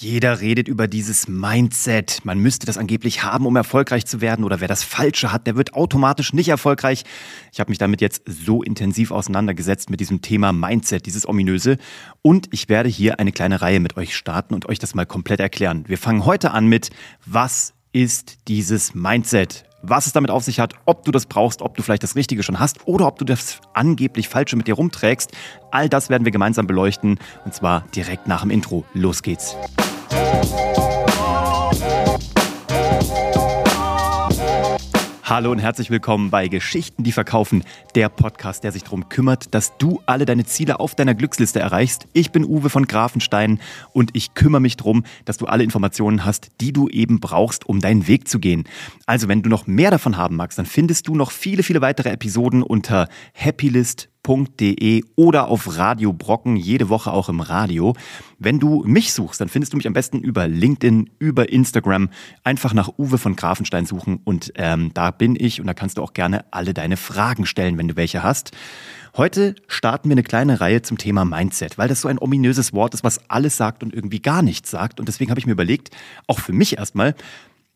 Jeder redet über dieses Mindset. Man müsste das angeblich haben, um erfolgreich zu werden. Oder wer das Falsche hat, der wird automatisch nicht erfolgreich. Ich habe mich damit jetzt so intensiv auseinandergesetzt mit diesem Thema Mindset, dieses ominöse. Und ich werde hier eine kleine Reihe mit euch starten und euch das mal komplett erklären. Wir fangen heute an mit, was ist dieses Mindset? was es damit auf sich hat, ob du das brauchst, ob du vielleicht das Richtige schon hast oder ob du das angeblich Falsche mit dir rumträgst. All das werden wir gemeinsam beleuchten und zwar direkt nach dem Intro. Los geht's. Hallo und herzlich willkommen bei Geschichten, die verkaufen, der Podcast, der sich darum kümmert, dass du alle deine Ziele auf deiner Glücksliste erreichst. Ich bin Uwe von Grafenstein und ich kümmere mich darum, dass du alle Informationen hast, die du eben brauchst, um deinen Weg zu gehen. Also wenn du noch mehr davon haben magst, dann findest du noch viele, viele weitere Episoden unter happylist.com brocken.de oder auf Radio Brocken, jede Woche auch im Radio. Wenn du mich suchst, dann findest du mich am besten über LinkedIn, über Instagram. Einfach nach Uwe von Grafenstein suchen und ähm, da bin ich und da kannst du auch gerne alle deine Fragen stellen, wenn du welche hast. Heute starten wir eine kleine Reihe zum Thema Mindset, weil das so ein ominöses Wort ist, was alles sagt und irgendwie gar nichts sagt. Und deswegen habe ich mir überlegt, auch für mich erstmal,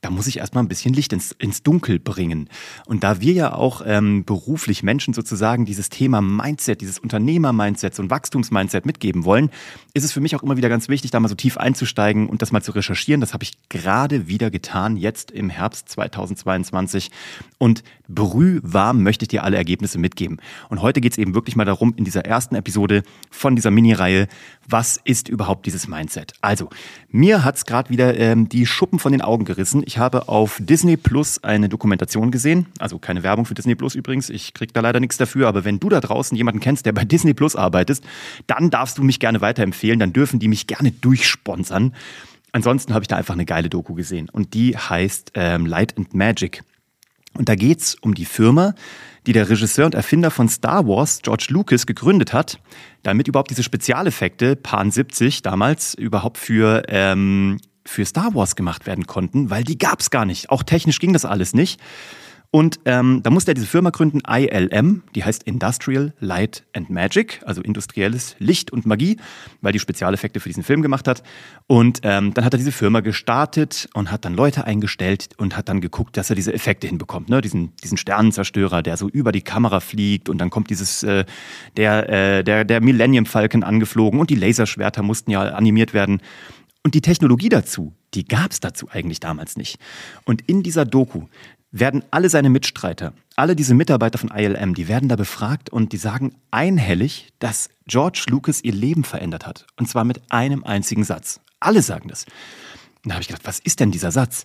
da muss ich erstmal ein bisschen Licht ins, ins Dunkel bringen. Und da wir ja auch ähm, beruflich Menschen sozusagen dieses Thema Mindset, dieses Unternehmer-Mindset, so Wachstums-Mindset mitgeben wollen, ist es für mich auch immer wieder ganz wichtig, da mal so tief einzusteigen und das mal zu recherchieren. Das habe ich gerade wieder getan, jetzt im Herbst 2022. Und brühwarm möchte ich dir alle Ergebnisse mitgeben. Und heute geht es eben wirklich mal darum, in dieser ersten Episode von dieser Mini-Reihe, was ist überhaupt dieses Mindset? Also, mir hat's gerade wieder ähm, die Schuppen von den Augen gerissen. Ich habe auf Disney Plus eine Dokumentation gesehen. Also keine Werbung für Disney Plus übrigens. Ich krieg da leider nichts dafür. Aber wenn du da draußen jemanden kennst, der bei Disney Plus arbeitet, dann darfst du mich gerne weiterempfehlen. Dann dürfen die mich gerne durchsponsern. Ansonsten habe ich da einfach eine geile Doku gesehen. Und die heißt ähm, Light and Magic. Und da geht's um die Firma, die der Regisseur und Erfinder von Star Wars, George Lucas, gegründet hat, damit überhaupt diese Spezialeffekte, Pan 70 damals, überhaupt für, ähm, für Star Wars gemacht werden konnten, weil die gab's gar nicht. Auch technisch ging das alles nicht. Und ähm, da musste er diese Firma gründen, ILM, die heißt Industrial Light and Magic, also industrielles Licht und Magie, weil die Spezialeffekte für diesen Film gemacht hat. Und ähm, dann hat er diese Firma gestartet und hat dann Leute eingestellt und hat dann geguckt, dass er diese Effekte hinbekommt. Ne? Diesen, diesen Sternenzerstörer, der so über die Kamera fliegt und dann kommt dieses, äh, der, äh, der, der Millennium Falcon angeflogen und die Laserschwerter mussten ja animiert werden. Und die Technologie dazu, die gab es dazu eigentlich damals nicht. Und in dieser Doku werden alle seine Mitstreiter, alle diese Mitarbeiter von ILM, die werden da befragt und die sagen einhellig, dass George Lucas ihr Leben verändert hat. Und zwar mit einem einzigen Satz. Alle sagen das. Und da habe ich gedacht, was ist denn dieser Satz?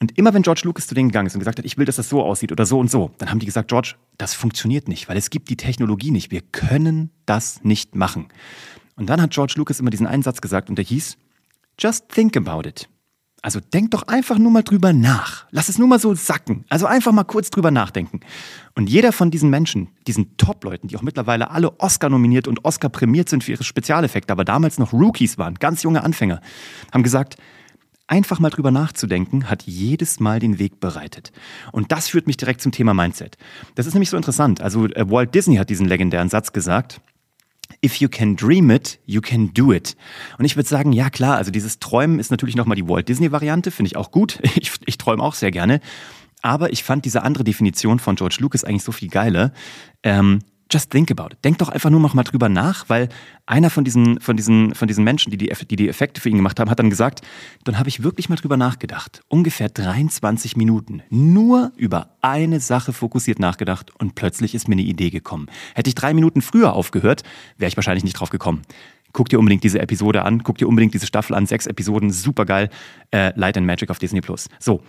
Und immer wenn George Lucas zu denen gegangen ist und gesagt hat, ich will, dass das so aussieht oder so und so, dann haben die gesagt, George, das funktioniert nicht, weil es gibt die Technologie nicht. Wir können das nicht machen. Und dann hat George Lucas immer diesen einen Satz gesagt und der hieß, just think about it. Also denk doch einfach nur mal drüber nach. Lass es nur mal so sacken. Also einfach mal kurz drüber nachdenken. Und jeder von diesen Menschen, diesen Top-Leuten, die auch mittlerweile alle Oscar nominiert und Oscar prämiert sind für ihre Spezialeffekte, aber damals noch Rookies waren, ganz junge Anfänger, haben gesagt, einfach mal drüber nachzudenken, hat jedes Mal den Weg bereitet. Und das führt mich direkt zum Thema Mindset. Das ist nämlich so interessant. Also äh, Walt Disney hat diesen legendären Satz gesagt, If you can dream it, you can do it. Und ich würde sagen, ja klar, also dieses Träumen ist natürlich nochmal die Walt Disney-Variante, finde ich auch gut. Ich, ich träume auch sehr gerne. Aber ich fand diese andere Definition von George Lucas eigentlich so viel geiler. Ähm, just think about it. Denk doch einfach nur noch mal drüber nach, weil einer von diesen, von diesen, von diesen Menschen, die die, die die Effekte für ihn gemacht haben, hat dann gesagt, dann habe ich wirklich mal drüber nachgedacht. Ungefähr 23 Minuten. Nur über eine Sache fokussiert nachgedacht und plötzlich ist mir eine Idee gekommen. Hätte ich drei Minuten früher aufgehört, wäre ich wahrscheinlich nicht drauf gekommen. Guck dir unbedingt diese Episode an, guck dir unbedingt diese Staffel an, sechs Episoden, super geil. Äh, Light and Magic auf Disney Plus. So,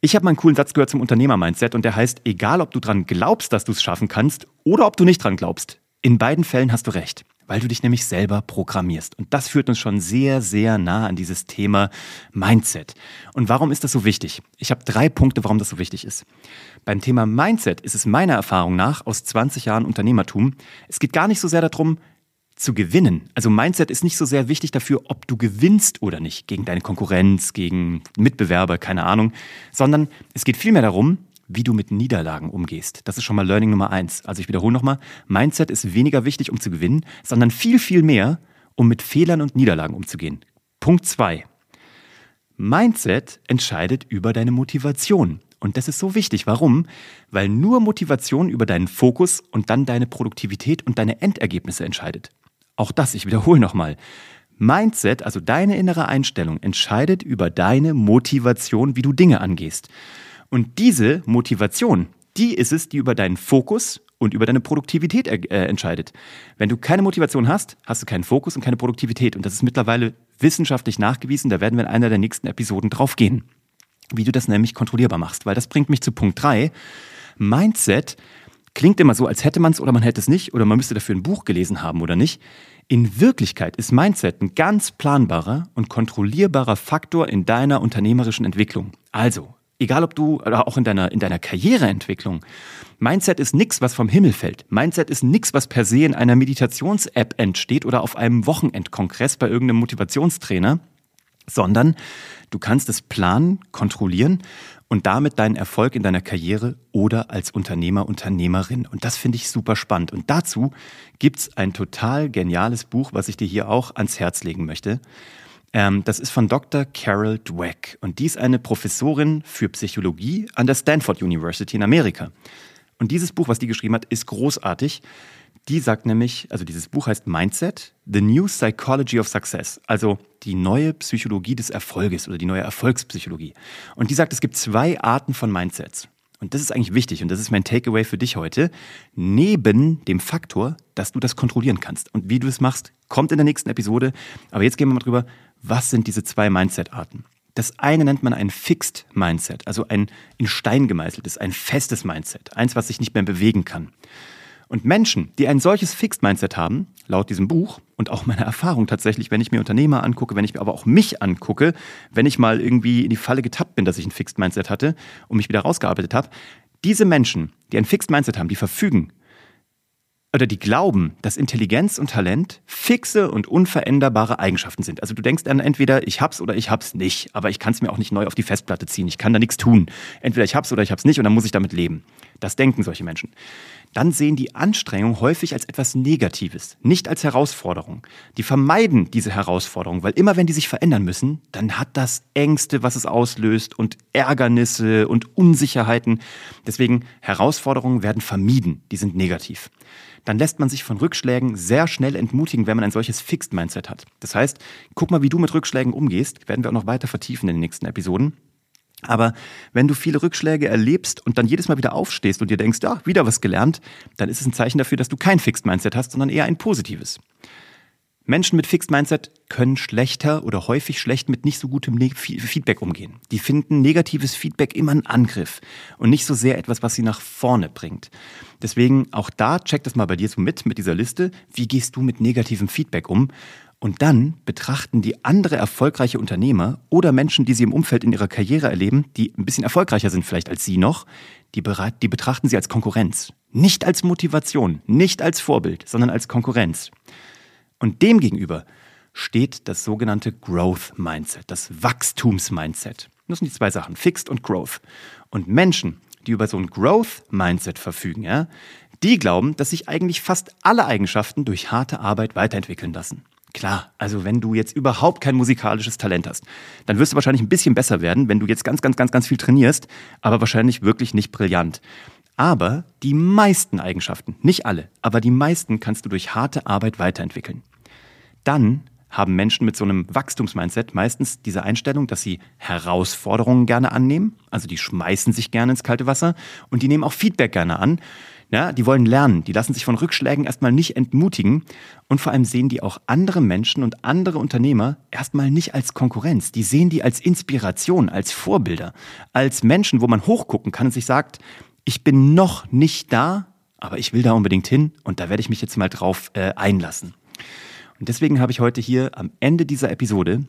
ich habe mal einen coolen Satz gehört zum Unternehmer-Mindset und der heißt, egal ob du dran glaubst, dass du es schaffen kannst oder ob du nicht dran glaubst, in beiden Fällen hast du recht, weil du dich nämlich selber programmierst. Und das führt uns schon sehr, sehr nah an dieses Thema Mindset. Und warum ist das so wichtig? Ich habe drei Punkte, warum das so wichtig ist. Beim Thema Mindset ist es meiner Erfahrung nach aus 20 Jahren Unternehmertum, es geht gar nicht so sehr darum, zu gewinnen. Also Mindset ist nicht so sehr wichtig dafür, ob du gewinnst oder nicht gegen deine Konkurrenz, gegen Mitbewerber, keine Ahnung, sondern es geht vielmehr darum, wie du mit Niederlagen umgehst. Das ist schon mal Learning Nummer eins. Also ich wiederhole nochmal, Mindset ist weniger wichtig, um zu gewinnen, sondern viel, viel mehr, um mit Fehlern und Niederlagen umzugehen. Punkt zwei. Mindset entscheidet über deine Motivation. Und das ist so wichtig. Warum? Weil nur Motivation über deinen Fokus und dann deine Produktivität und deine Endergebnisse entscheidet. Auch das, ich wiederhole nochmal. Mindset, also deine innere Einstellung, entscheidet über deine Motivation, wie du Dinge angehst. Und diese Motivation, die ist es, die über deinen Fokus und über deine Produktivität äh, entscheidet. Wenn du keine Motivation hast, hast du keinen Fokus und keine Produktivität. Und das ist mittlerweile wissenschaftlich nachgewiesen. Da werden wir in einer der nächsten Episoden drauf gehen, wie du das nämlich kontrollierbar machst. Weil das bringt mich zu Punkt 3. Mindset klingt immer so, als hätte man es oder man hätte es nicht oder man müsste dafür ein Buch gelesen haben oder nicht. In Wirklichkeit ist Mindset ein ganz planbarer und kontrollierbarer Faktor in deiner unternehmerischen Entwicklung. Also, egal ob du oder auch in deiner, in deiner Karriereentwicklung, Mindset ist nichts, was vom Himmel fällt. Mindset ist nichts, was per se in einer Meditations-App entsteht oder auf einem Wochenendkongress bei irgendeinem Motivationstrainer, sondern du kannst es planen, kontrollieren und damit deinen Erfolg in deiner Karriere oder als Unternehmer, Unternehmerin. Und das finde ich super spannend. Und dazu gibt's ein total geniales Buch, was ich dir hier auch ans Herz legen möchte. Ähm, das ist von Dr. Carol Dweck und die ist eine Professorin für Psychologie an der Stanford University in Amerika. Und dieses Buch, was die geschrieben hat, ist großartig. Die sagt nämlich, also dieses Buch heißt Mindset, The New Psychology of Success, also die neue Psychologie des Erfolges oder die neue Erfolgspsychologie. Und die sagt, es gibt zwei Arten von Mindsets. Und das ist eigentlich wichtig und das ist mein Takeaway für dich heute. Neben dem Faktor, dass du das kontrollieren kannst. Und wie du es machst, kommt in der nächsten Episode. Aber jetzt gehen wir mal drüber, was sind diese zwei Mindset-Arten? Das eine nennt man ein Fixed Mindset, also ein in Stein gemeißeltes, ein festes Mindset, eins, was sich nicht mehr bewegen kann. Und Menschen, die ein solches Fixed Mindset haben, laut diesem Buch und auch meiner Erfahrung tatsächlich, wenn ich mir Unternehmer angucke, wenn ich mir aber auch mich angucke, wenn ich mal irgendwie in die Falle getappt bin, dass ich ein Fixed Mindset hatte und mich wieder rausgearbeitet habe, diese Menschen, die ein Fixed Mindset haben, die verfügen oder die glauben, dass Intelligenz und Talent fixe und unveränderbare Eigenschaften sind. Also du denkst dann entweder ich hab's oder ich hab's nicht, aber ich kann es mir auch nicht neu auf die Festplatte ziehen. Ich kann da nichts tun. Entweder ich hab's oder ich hab's nicht und dann muss ich damit leben. Das denken solche Menschen. Dann sehen die Anstrengung häufig als etwas Negatives, nicht als Herausforderung. Die vermeiden diese Herausforderung, weil immer wenn die sich verändern müssen, dann hat das Ängste, was es auslöst und Ärgernisse und Unsicherheiten. Deswegen Herausforderungen werden vermieden, die sind negativ dann lässt man sich von Rückschlägen sehr schnell entmutigen, wenn man ein solches Fixed Mindset hat. Das heißt, guck mal, wie du mit Rückschlägen umgehst, werden wir auch noch weiter vertiefen in den nächsten Episoden. Aber wenn du viele Rückschläge erlebst und dann jedes Mal wieder aufstehst und dir denkst, ja, wieder was gelernt, dann ist es ein Zeichen dafür, dass du kein Fixed Mindset hast, sondern eher ein positives. Menschen mit Fixed Mindset können schlechter oder häufig schlecht mit nicht so gutem Feedback umgehen. Die finden negatives Feedback immer einen Angriff und nicht so sehr etwas, was sie nach vorne bringt. Deswegen auch da check das mal bei dir so mit, mit dieser Liste. Wie gehst du mit negativem Feedback um? Und dann betrachten die andere erfolgreiche Unternehmer oder Menschen, die sie im Umfeld in ihrer Karriere erleben, die ein bisschen erfolgreicher sind vielleicht als sie noch, die, die betrachten sie als Konkurrenz. Nicht als Motivation, nicht als Vorbild, sondern als Konkurrenz. Und demgegenüber steht das sogenannte Growth Mindset, das Wachstums-Mindset. Das sind die zwei Sachen, Fixed und Growth. Und Menschen, die über so ein Growth Mindset verfügen, ja, die glauben, dass sich eigentlich fast alle Eigenschaften durch harte Arbeit weiterentwickeln lassen. Klar, also wenn du jetzt überhaupt kein musikalisches Talent hast, dann wirst du wahrscheinlich ein bisschen besser werden, wenn du jetzt ganz, ganz, ganz, ganz viel trainierst, aber wahrscheinlich wirklich nicht brillant. Aber die meisten Eigenschaften, nicht alle, aber die meisten kannst du durch harte Arbeit weiterentwickeln. Dann haben Menschen mit so einem Wachstumsmindset meistens diese Einstellung, dass sie Herausforderungen gerne annehmen, also die schmeißen sich gerne ins kalte Wasser und die nehmen auch Feedback gerne an. Ja, die wollen lernen, die lassen sich von Rückschlägen erstmal nicht entmutigen und vor allem sehen die auch andere Menschen und andere Unternehmer erstmal nicht als Konkurrenz. Die sehen die als Inspiration, als Vorbilder, als Menschen, wo man hochgucken kann und sich sagt, ich bin noch nicht da, aber ich will da unbedingt hin und da werde ich mich jetzt mal drauf äh, einlassen. Und deswegen habe ich heute hier am Ende dieser Episode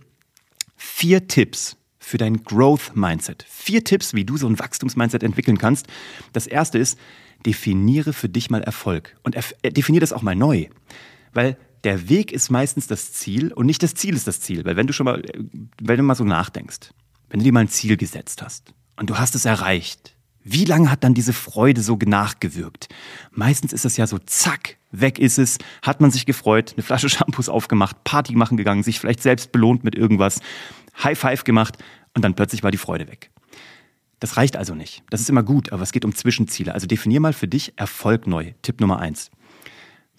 vier Tipps für dein Growth Mindset. Vier Tipps, wie du so ein Wachstumsmindset entwickeln kannst. Das erste ist, definiere für dich mal Erfolg und äh, definiere das auch mal neu. Weil der Weg ist meistens das Ziel und nicht das Ziel ist das Ziel. Weil wenn du schon mal, äh, wenn du mal so nachdenkst, wenn du dir mal ein Ziel gesetzt hast und du hast es erreicht, wie lange hat dann diese Freude so nachgewirkt? Meistens ist es ja so, zack, weg ist es, hat man sich gefreut, eine Flasche Shampoos aufgemacht, Party machen gegangen, sich vielleicht selbst belohnt mit irgendwas, High Five gemacht und dann plötzlich war die Freude weg. Das reicht also nicht. Das ist immer gut, aber es geht um Zwischenziele. Also definier mal für dich Erfolg neu. Tipp Nummer eins.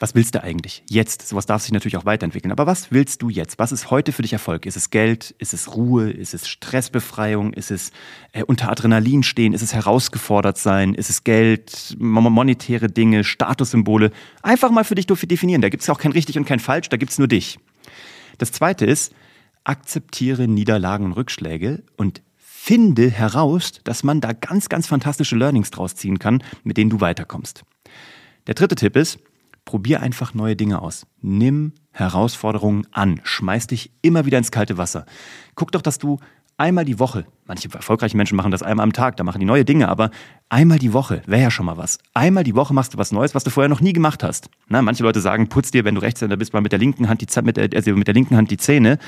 Was willst du eigentlich jetzt? Sowas darf sich natürlich auch weiterentwickeln. Aber was willst du jetzt? Was ist heute für dich Erfolg? Ist es Geld? Ist es Ruhe? Ist es Stressbefreiung? Ist es äh, unter Adrenalin stehen? Ist es herausgefordert sein? Ist es Geld? Monetäre Dinge? Statussymbole? Einfach mal für dich definieren. Da gibt es auch kein richtig und kein falsch. Da gibt es nur dich. Das zweite ist, akzeptiere Niederlagen und Rückschläge und finde heraus, dass man da ganz, ganz fantastische Learnings draus ziehen kann, mit denen du weiterkommst. Der dritte Tipp ist, probier einfach neue Dinge aus. Nimm Herausforderungen an. Schmeiß dich immer wieder ins kalte Wasser. Guck doch, dass du einmal die Woche, manche erfolgreiche Menschen machen das einmal am Tag, da machen die neue Dinge, aber einmal die Woche wäre ja schon mal was. Einmal die Woche machst du was Neues, was du vorher noch nie gemacht hast. Na, manche Leute sagen, putz dir, wenn du Rechtshänder bist, mal mit der linken Hand die, mit der, also mit der linken Hand die Zähne.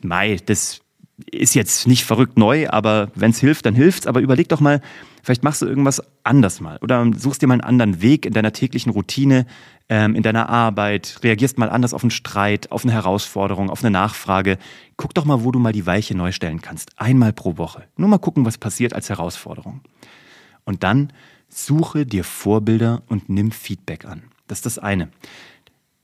Mei, das ist jetzt nicht verrückt neu, aber wenn es hilft, dann hilft's. Aber überleg doch mal, vielleicht machst du irgendwas anders mal oder suchst dir mal einen anderen Weg in deiner täglichen Routine, ähm, in deiner Arbeit, reagierst mal anders auf einen Streit, auf eine Herausforderung, auf eine Nachfrage. Guck doch mal, wo du mal die Weiche neu stellen kannst. Einmal pro Woche. Nur mal gucken, was passiert als Herausforderung. Und dann suche dir Vorbilder und nimm Feedback an. Das ist das eine.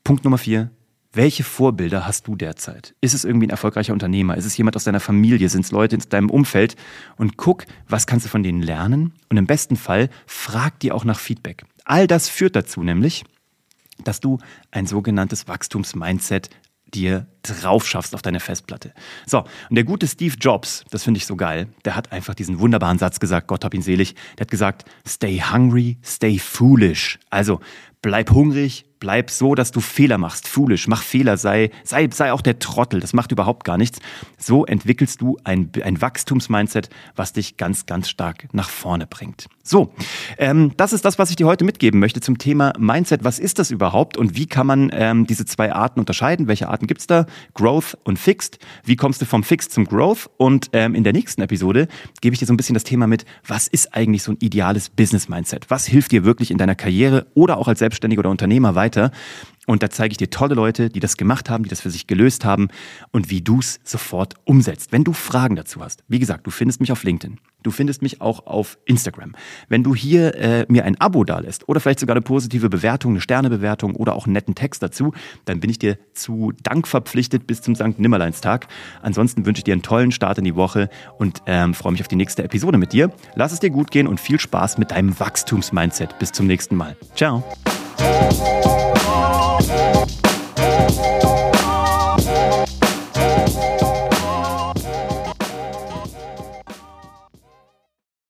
Punkt Nummer vier, welche Vorbilder hast du derzeit? Ist es irgendwie ein erfolgreicher Unternehmer? Ist es jemand aus deiner Familie? Sind es Leute in deinem Umfeld? Und guck, was kannst du von denen lernen? Und im besten Fall frag dir auch nach Feedback. All das führt dazu nämlich, dass du ein sogenanntes Wachstumsmindset dir drauf schaffst auf deine Festplatte. So, und der gute Steve Jobs, das finde ich so geil, der hat einfach diesen wunderbaren Satz gesagt, Gott hab ihn selig, der hat gesagt, stay hungry, stay foolish. Also bleib hungrig, bleib so, dass du Fehler machst, foolish, mach Fehler, sei, sei, sei auch der Trottel, das macht überhaupt gar nichts. So entwickelst du ein, ein Wachstumsmindset, was dich ganz, ganz stark nach vorne bringt. So, ähm, das ist das, was ich dir heute mitgeben möchte zum Thema Mindset. Was ist das überhaupt und wie kann man ähm, diese zwei Arten unterscheiden? Welche Arten gibt's da? Growth und Fixed. Wie kommst du vom Fixed zum Growth? Und ähm, in der nächsten Episode gebe ich dir so ein bisschen das Thema mit, was ist eigentlich so ein ideales Business-Mindset? Was hilft dir wirklich in deiner Karriere oder auch als Selbstständiger oder Unternehmer weiter? Und da zeige ich dir tolle Leute, die das gemacht haben, die das für sich gelöst haben und wie du es sofort umsetzt. Wenn du Fragen dazu hast, wie gesagt, du findest mich auf LinkedIn. Du findest mich auch auf Instagram. Wenn du hier äh, mir ein Abo dalässt oder vielleicht sogar eine positive Bewertung, eine Sternebewertung oder auch einen netten Text dazu, dann bin ich dir zu Dank verpflichtet bis zum St. Nimmerleinstag. Ansonsten wünsche ich dir einen tollen Start in die Woche und ähm, freue mich auf die nächste Episode mit dir. Lass es dir gut gehen und viel Spaß mit deinem Wachstumsmindset. Bis zum nächsten Mal. Ciao. Thank you.